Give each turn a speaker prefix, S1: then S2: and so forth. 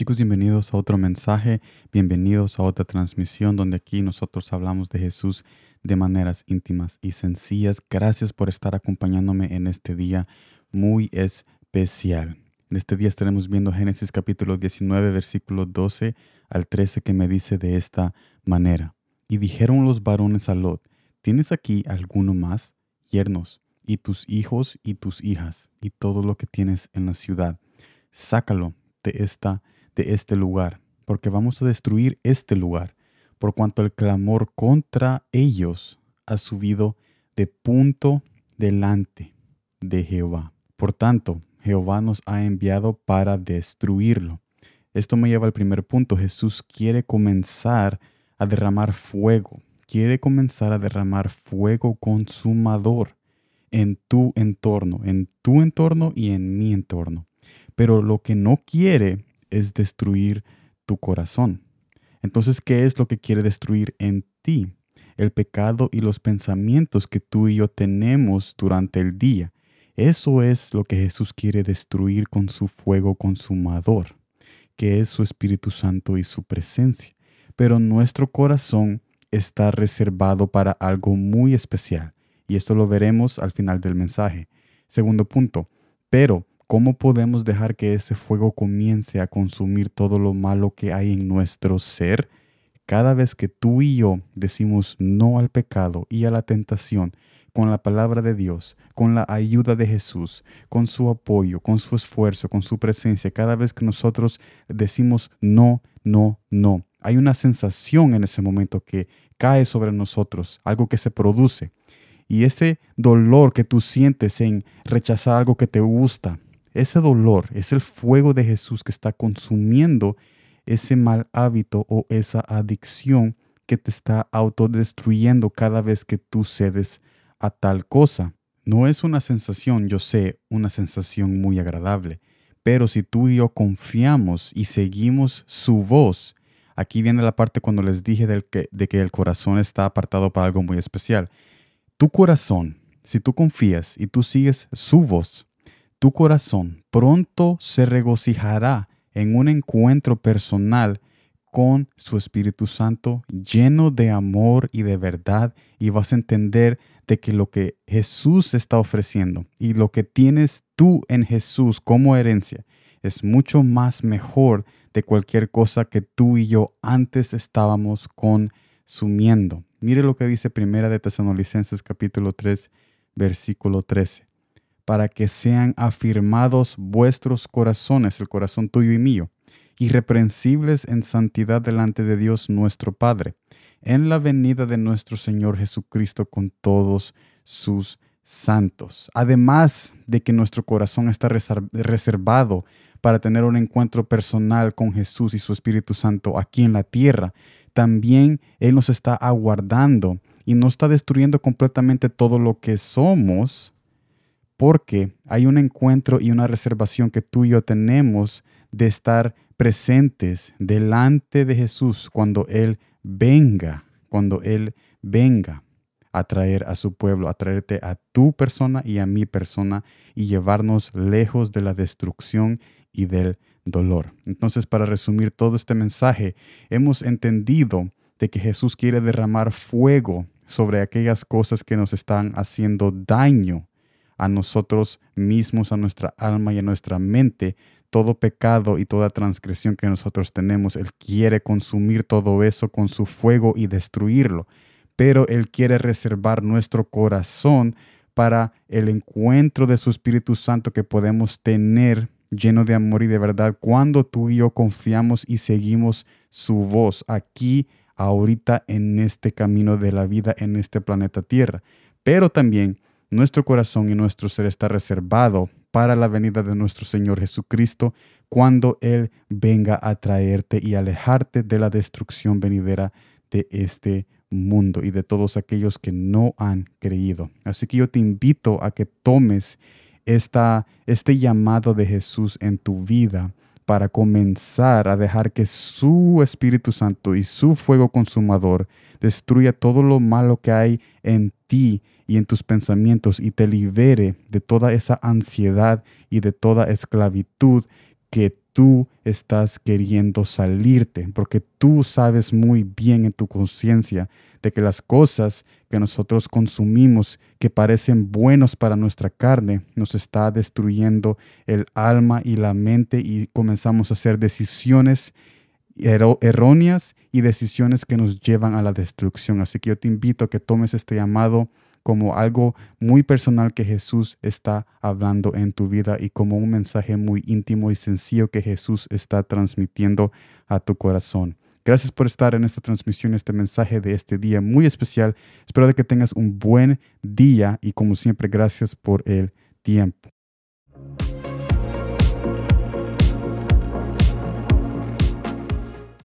S1: Chicos, bienvenidos a otro mensaje, bienvenidos a otra transmisión donde aquí nosotros hablamos de Jesús de maneras íntimas y sencillas. Gracias por estar acompañándome en este día muy especial. En este día estaremos viendo Génesis capítulo 19, versículo 12 al 13 que me dice de esta manera. Y dijeron los varones a Lot, ¿tienes aquí alguno más? Yernos, y tus hijos y tus hijas, y todo lo que tienes en la ciudad. Sácalo de esta de este lugar, porque vamos a destruir este lugar, por cuanto el clamor contra ellos ha subido de punto delante de Jehová. Por tanto, Jehová nos ha enviado para destruirlo. Esto me lleva al primer punto. Jesús quiere comenzar a derramar fuego. Quiere comenzar a derramar fuego consumador en tu entorno, en tu entorno y en mi entorno. Pero lo que no quiere es destruir tu corazón. Entonces, ¿qué es lo que quiere destruir en ti? El pecado y los pensamientos que tú y yo tenemos durante el día. Eso es lo que Jesús quiere destruir con su fuego consumador, que es su Espíritu Santo y su presencia. Pero nuestro corazón está reservado para algo muy especial, y esto lo veremos al final del mensaje. Segundo punto, pero ¿Cómo podemos dejar que ese fuego comience a consumir todo lo malo que hay en nuestro ser? Cada vez que tú y yo decimos no al pecado y a la tentación, con la palabra de Dios, con la ayuda de Jesús, con su apoyo, con su esfuerzo, con su presencia, cada vez que nosotros decimos no, no, no, hay una sensación en ese momento que cae sobre nosotros, algo que se produce. Y ese dolor que tú sientes en rechazar algo que te gusta, ese dolor es el fuego de Jesús que está consumiendo ese mal hábito o esa adicción que te está autodestruyendo cada vez que tú cedes a tal cosa. No es una sensación, yo sé, una sensación muy agradable, pero si tú y yo confiamos y seguimos su voz, aquí viene la parte cuando les dije que, de que el corazón está apartado para algo muy especial. Tu corazón, si tú confías y tú sigues su voz, tu corazón pronto se regocijará en un encuentro personal con su Espíritu Santo lleno de amor y de verdad y vas a entender de que lo que Jesús está ofreciendo y lo que tienes tú en Jesús como herencia es mucho más mejor de cualquier cosa que tú y yo antes estábamos consumiendo. Mire lo que dice Primera de Tesalonicenses capítulo 3 versículo 13 para que sean afirmados vuestros corazones, el corazón tuyo y mío, irreprensibles en santidad delante de Dios nuestro Padre, en la venida de nuestro Señor Jesucristo con todos sus santos. Además de que nuestro corazón está reservado para tener un encuentro personal con Jesús y su Espíritu Santo aquí en la tierra, también Él nos está aguardando y no está destruyendo completamente todo lo que somos, porque hay un encuentro y una reservación que tú y yo tenemos de estar presentes delante de Jesús cuando Él venga, cuando Él venga a traer a su pueblo, a traerte a tu persona y a mi persona y llevarnos lejos de la destrucción y del dolor. Entonces, para resumir todo este mensaje, hemos entendido de que Jesús quiere derramar fuego sobre aquellas cosas que nos están haciendo daño a nosotros mismos, a nuestra alma y a nuestra mente, todo pecado y toda transgresión que nosotros tenemos. Él quiere consumir todo eso con su fuego y destruirlo, pero Él quiere reservar nuestro corazón para el encuentro de su Espíritu Santo que podemos tener lleno de amor y de verdad cuando tú y yo confiamos y seguimos su voz aquí, ahorita, en este camino de la vida, en este planeta Tierra. Pero también nuestro corazón y nuestro ser está reservado para la venida de nuestro Señor Jesucristo cuando Él venga a traerte y alejarte de la destrucción venidera de este mundo y de todos aquellos que no han creído. Así que yo te invito a que tomes esta, este llamado de Jesús en tu vida para comenzar a dejar que su Espíritu Santo y su fuego consumador destruya todo lo malo que hay en ti y en tus pensamientos y te libere de toda esa ansiedad y de toda esclavitud que tú estás queriendo salirte, porque tú sabes muy bien en tu conciencia de que las cosas que nosotros consumimos que parecen buenos para nuestra carne nos está destruyendo el alma y la mente y comenzamos a hacer decisiones erróneas y decisiones que nos llevan a la destrucción. Así que yo te invito a que tomes este llamado como algo muy personal que Jesús está hablando en tu vida y como un mensaje muy íntimo y sencillo que Jesús está transmitiendo a tu corazón. Gracias por estar en esta transmisión, este mensaje de este día muy especial. Espero de que tengas un buen día y como siempre, gracias por el tiempo.